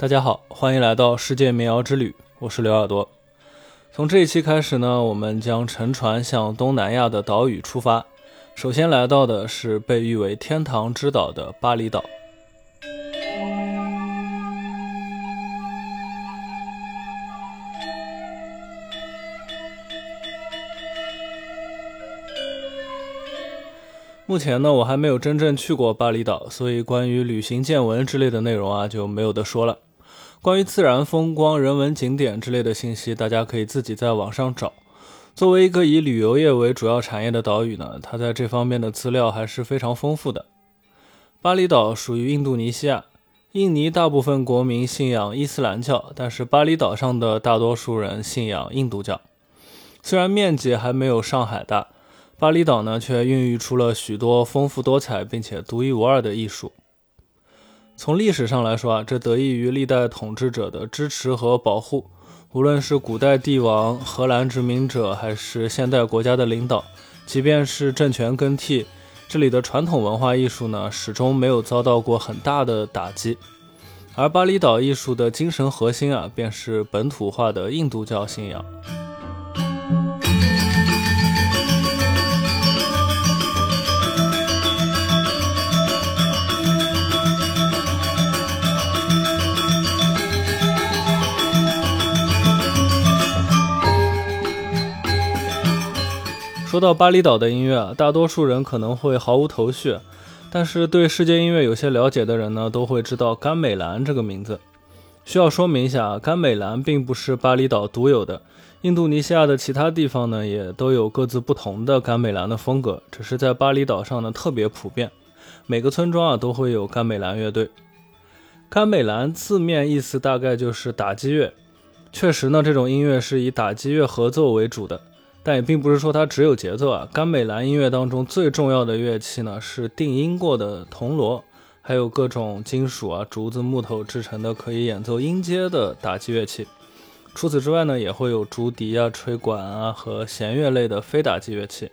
大家好，欢迎来到世界民谣之旅，我是刘耳朵。从这一期开始呢，我们将乘船向东南亚的岛屿出发。首先来到的是被誉为天堂之岛的巴厘岛。目前呢，我还没有真正去过巴厘岛，所以关于旅行见闻之类的内容啊，就没有得说了。关于自然风光、人文景点之类的信息，大家可以自己在网上找。作为一个以旅游业为主要产业的岛屿呢，它在这方面的资料还是非常丰富的。巴厘岛属于印度尼西亚，印尼大部分国民信仰伊斯兰教，但是巴厘岛上的大多数人信仰印度教。虽然面积还没有上海大，巴厘岛呢却孕育出了许多丰富多彩并且独一无二的艺术。从历史上来说啊，这得益于历代统治者的支持和保护。无论是古代帝王、荷兰殖民者，还是现代国家的领导，即便是政权更替，这里的传统文化艺术呢，始终没有遭到过很大的打击。而巴厘岛艺术的精神核心啊，便是本土化的印度教信仰。说到巴厘岛的音乐啊，大多数人可能会毫无头绪，但是对世界音乐有些了解的人呢，都会知道甘美兰这个名字。需要说明一下，甘美兰并不是巴厘岛独有的，印度尼西亚的其他地方呢，也都有各自不同的甘美兰的风格，只是在巴厘岛上呢特别普遍。每个村庄啊都会有甘美兰乐队。甘美兰字面意思大概就是打击乐，确实呢，这种音乐是以打击乐合奏为主的。但也并不是说它只有节奏啊。甘美兰音乐当中最重要的乐器呢是定音过的铜锣，还有各种金属啊、竹子、木头制成的可以演奏音阶的打击乐器。除此之外呢，也会有竹笛啊、吹管啊和弦乐类的非打击乐器。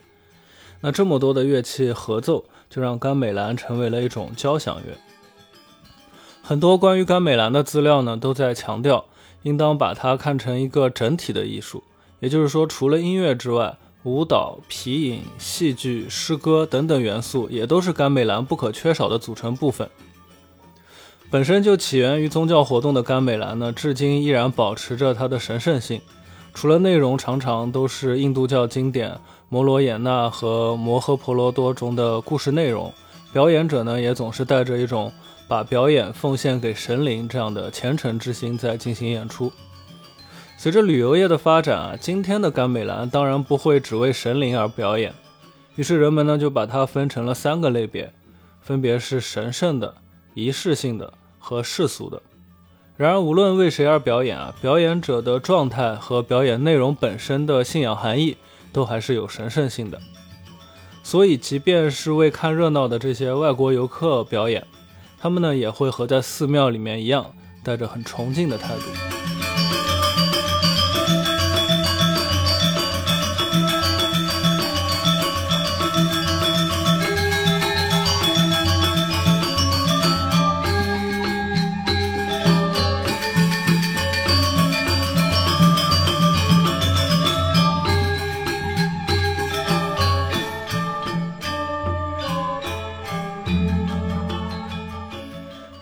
那这么多的乐器合奏，就让甘美兰成为了一种交响乐。很多关于甘美兰的资料呢，都在强调应当把它看成一个整体的艺术。也就是说，除了音乐之外，舞蹈、皮影、戏剧、诗歌等等元素也都是甘美兰不可缺少的组成部分。本身就起源于宗教活动的甘美兰呢，至今依然保持着它的神圣性。除了内容常常都是印度教经典《摩罗衍那》和《摩诃婆罗多》中的故事内容，表演者呢也总是带着一种把表演奉献给神灵这样的虔诚之心在进行演出。随着旅游业的发展啊，今天的甘美兰当然不会只为神灵而表演，于是人们呢就把它分成了三个类别，分别是神圣的、仪式性的和世俗的。然而无论为谁而表演啊，表演者的状态和表演内容本身的信仰含义都还是有神圣性的。所以即便是为看热闹的这些外国游客表演，他们呢也会和在寺庙里面一样，带着很崇敬的态度。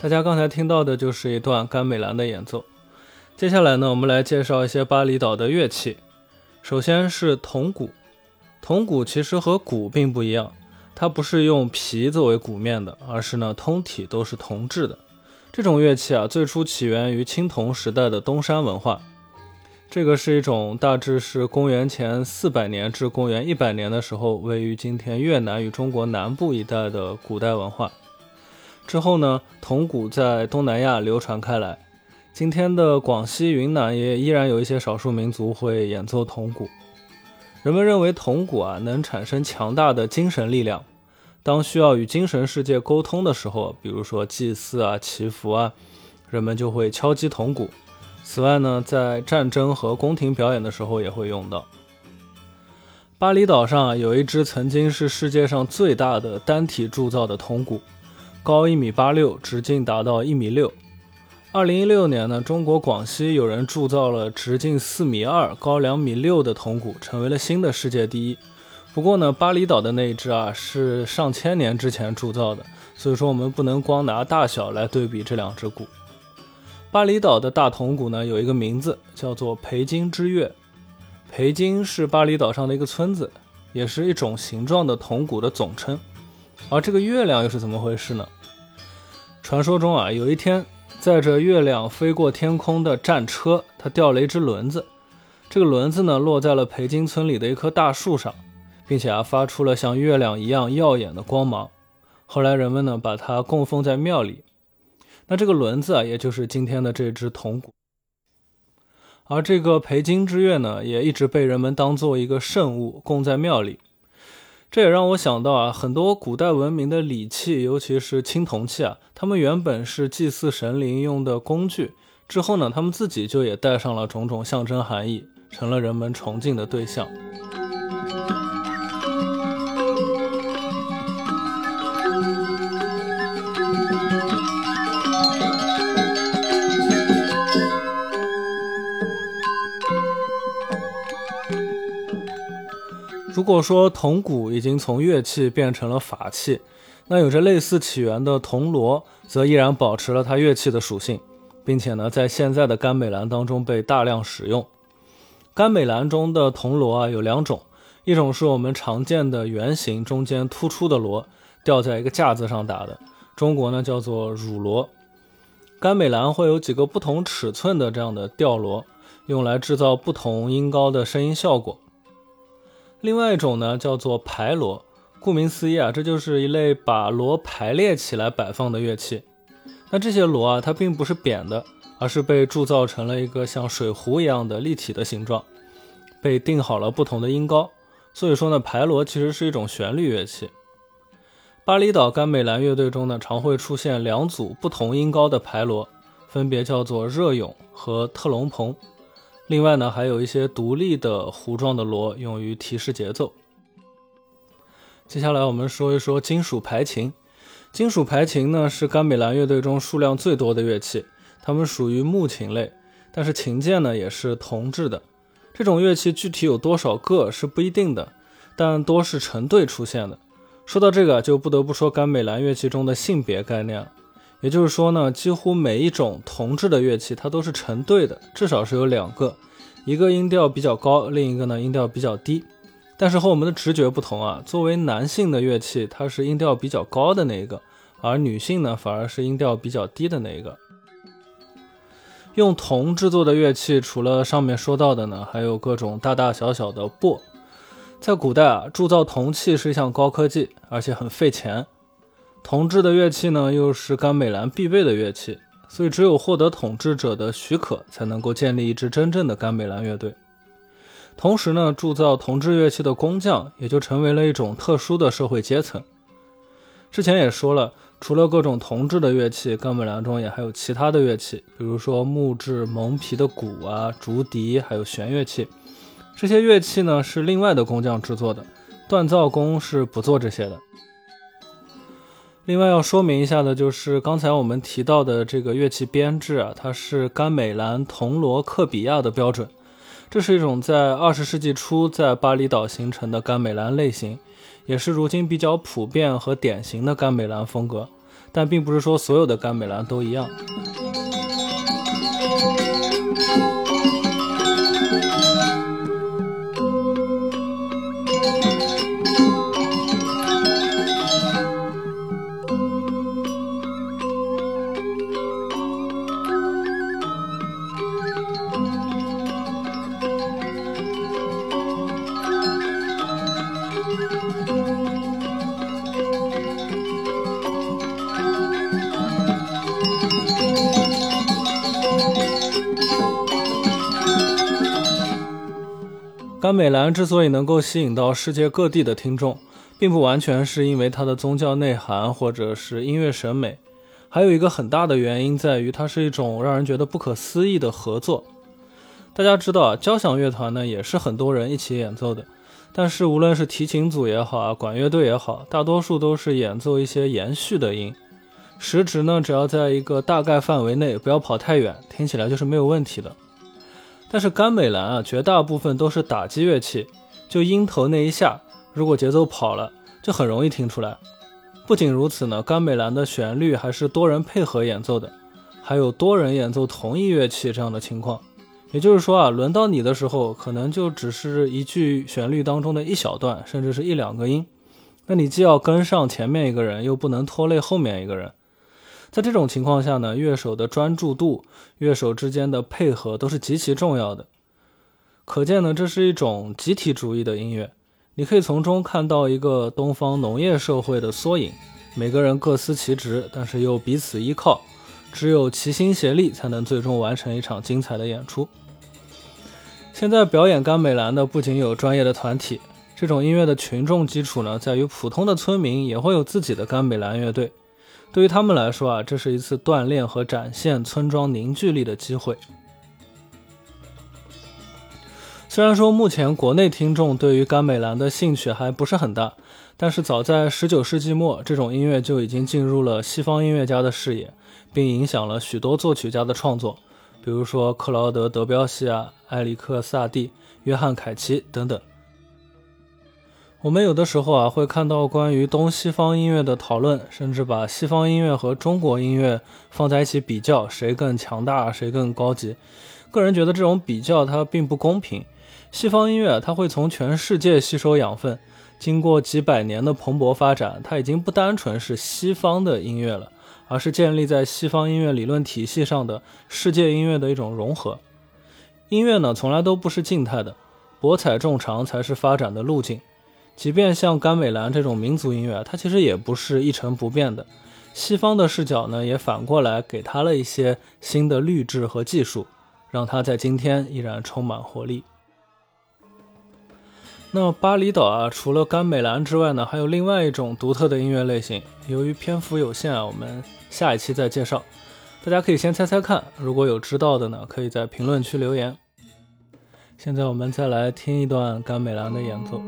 大家刚才听到的就是一段甘美兰的演奏。接下来呢，我们来介绍一些巴厘岛的乐器。首先是铜鼓。铜鼓其实和鼓并不一样，它不是用皮作为鼓面的，而是呢通体都是铜制的。这种乐器啊，最初起源于青铜时代的东山文化。这个是一种大致是公元前四百年至公元一百年的时候，位于今天越南与中国南部一带的古代文化。之后呢，铜鼓在东南亚流传开来。今天的广西、云南也依然有一些少数民族会演奏铜鼓。人们认为铜鼓啊能产生强大的精神力量。当需要与精神世界沟通的时候，比如说祭祀啊、祈福啊，人们就会敲击铜鼓。此外呢，在战争和宫廷表演的时候也会用到。巴厘岛上有一只曾经是世界上最大的单体铸造的铜鼓。高一米八六，直径达到一米六。二零一六年呢，中国广西有人铸造了直径四米二、高两米六的铜鼓，成为了新的世界第一。不过呢，巴厘岛的那一只啊是上千年之前铸造的，所以说我们不能光拿大小来对比这两只鼓。巴厘岛的大铜鼓呢有一个名字叫做培金之月，培金是巴厘岛上的一个村子，也是一种形状的铜鼓的总称。而这个月亮又是怎么回事呢？传说中啊，有一天载着月亮飞过天空的战车，它掉了一只轮子，这个轮子呢落在了培金村里的一棵大树上。并且啊，发出了像月亮一样耀眼的光芒。后来人们呢，把它供奉在庙里。那这个轮子啊，也就是今天的这只铜鼓。而这个培金之月呢，也一直被人们当做一个圣物供在庙里。这也让我想到啊，很多古代文明的礼器，尤其是青铜器啊，它们原本是祭祀神灵用的工具，之后呢，他们自己就也带上了种种象征含义，成了人们崇敬的对象。如果说铜鼓已经从乐器变成了法器，那有着类似起源的铜锣则依然保持了它乐器的属性，并且呢，在现在的甘美兰当中被大量使用。甘美兰中的铜锣啊有两种，一种是我们常见的圆形中间突出的锣，吊在一个架子上打的，中国呢叫做乳锣。甘美兰会有几个不同尺寸的这样的吊锣，用来制造不同音高的声音效果。另外一种呢，叫做排锣。顾名思义啊，这就是一类把锣排列起来摆放的乐器。那这些锣啊，它并不是扁的，而是被铸造成了一个像水壶一样的立体的形状，被定好了不同的音高。所以说呢，排锣其实是一种旋律乐器。巴厘岛甘美兰乐队中呢，常会出现两组不同音高的排锣，分别叫做热涌和特隆蓬。另外呢，还有一些独立的弧状的锣，用于提示节奏。接下来我们说一说金属排琴。金属排琴呢，是甘美兰乐队中数量最多的乐器，它们属于木琴类，但是琴键呢也是铜制的。这种乐器具体有多少个是不一定的，但多是成对出现的。说到这个，就不得不说甘美兰乐器中的性别概念了。也就是说呢，几乎每一种铜制的乐器，它都是成对的，至少是有两个，一个音调比较高，另一个呢音调比较低。但是和我们的直觉不同啊，作为男性的乐器，它是音调比较高的那一个，而女性呢反而是音调比较低的那一个。用铜制作的乐器，除了上面说到的呢，还有各种大大小小的钵。在古代啊，铸造铜器是一项高科技，而且很费钱。铜制的乐器呢，又是甘美兰必备的乐器，所以只有获得统治者的许可，才能够建立一支真正的甘美兰乐队。同时呢，铸造铜制乐器的工匠也就成为了一种特殊的社会阶层。之前也说了，除了各种铜制的乐器，甘美兰中也还有其他的乐器，比如说木质蒙皮的鼓啊、竹笛，还有弦乐器。这些乐器呢，是另外的工匠制作的，锻造工是不做这些的。另外要说明一下的，就是刚才我们提到的这个乐器编制啊，它是甘美兰铜锣克比亚的标准。这是一种在二十世纪初在巴厘岛形成的甘美兰类型，也是如今比较普遍和典型的甘美兰风格。但并不是说所有的甘美兰都一样。甘美兰之所以能够吸引到世界各地的听众，并不完全是因为它的宗教内涵或者是音乐审美，还有一个很大的原因在于它是一种让人觉得不可思议的合作。大家知道啊，交响乐团呢也是很多人一起演奏的，但是无论是提琴组也好啊，管乐队也好，大多数都是演奏一些延续的音。时值呢只要在一个大概范围内，不要跑太远，听起来就是没有问题的。但是甘美兰啊，绝大部分都是打击乐器，就音头那一下，如果节奏跑了，就很容易听出来。不仅如此呢，甘美兰的旋律还是多人配合演奏的，还有多人演奏同一乐器这样的情况。也就是说啊，轮到你的时候，可能就只是一句旋律当中的一小段，甚至是一两个音。那你既要跟上前面一个人，又不能拖累后面一个人。在这种情况下呢，乐手的专注度、乐手之间的配合都是极其重要的。可见呢，这是一种集体主义的音乐。你可以从中看到一个东方农业社会的缩影。每个人各司其职，但是又彼此依靠，只有齐心协力，才能最终完成一场精彩的演出。现在表演甘美兰的不仅有专业的团体，这种音乐的群众基础呢，在于普通的村民也会有自己的甘美兰乐队。对于他们来说啊，这是一次锻炼和展现村庄凝聚力的机会。虽然说目前国内听众对于甘美兰的兴趣还不是很大，但是早在19世纪末，这种音乐就已经进入了西方音乐家的视野，并影响了许多作曲家的创作，比如说克劳德·德彪西啊、埃里克·萨蒂、约翰·凯奇等等。我们有的时候啊，会看到关于东西方音乐的讨论，甚至把西方音乐和中国音乐放在一起比较，谁更强大，谁更高级。个人觉得这种比较它并不公平。西方音乐它会从全世界吸收养分，经过几百年的蓬勃发展，它已经不单纯是西方的音乐了，而是建立在西方音乐理论体系上的世界音乐的一种融合。音乐呢，从来都不是静态的，博采众长才是发展的路径。即便像甘美兰这种民族音乐，它其实也不是一成不变的。西方的视角呢，也反过来给它了一些新的绿制和技术，让它在今天依然充满活力。那巴厘岛啊，除了甘美兰之外呢，还有另外一种独特的音乐类型。由于篇幅有限啊，我们下一期再介绍。大家可以先猜猜看，如果有知道的呢，可以在评论区留言。现在我们再来听一段甘美兰的演奏。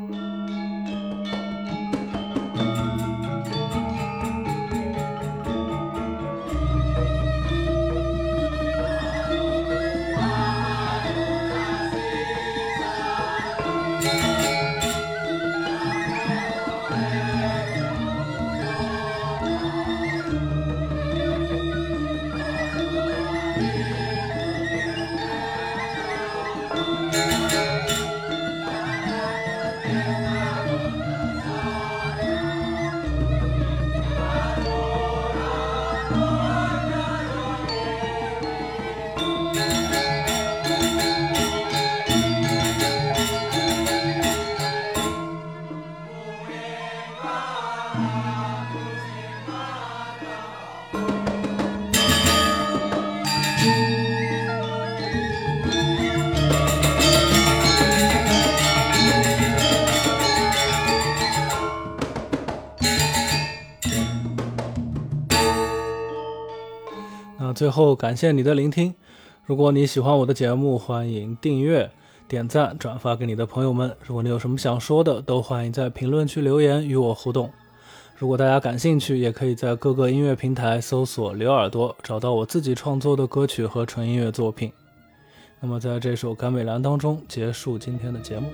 最后，感谢你的聆听。如果你喜欢我的节目，欢迎订阅、点赞、转发给你的朋友们。如果你有什么想说的，都欢迎在评论区留言与我互动。如果大家感兴趣，也可以在各个音乐平台搜索“刘耳朵”，找到我自己创作的歌曲和纯音乐作品。那么，在这首《甘美兰》当中结束今天的节目。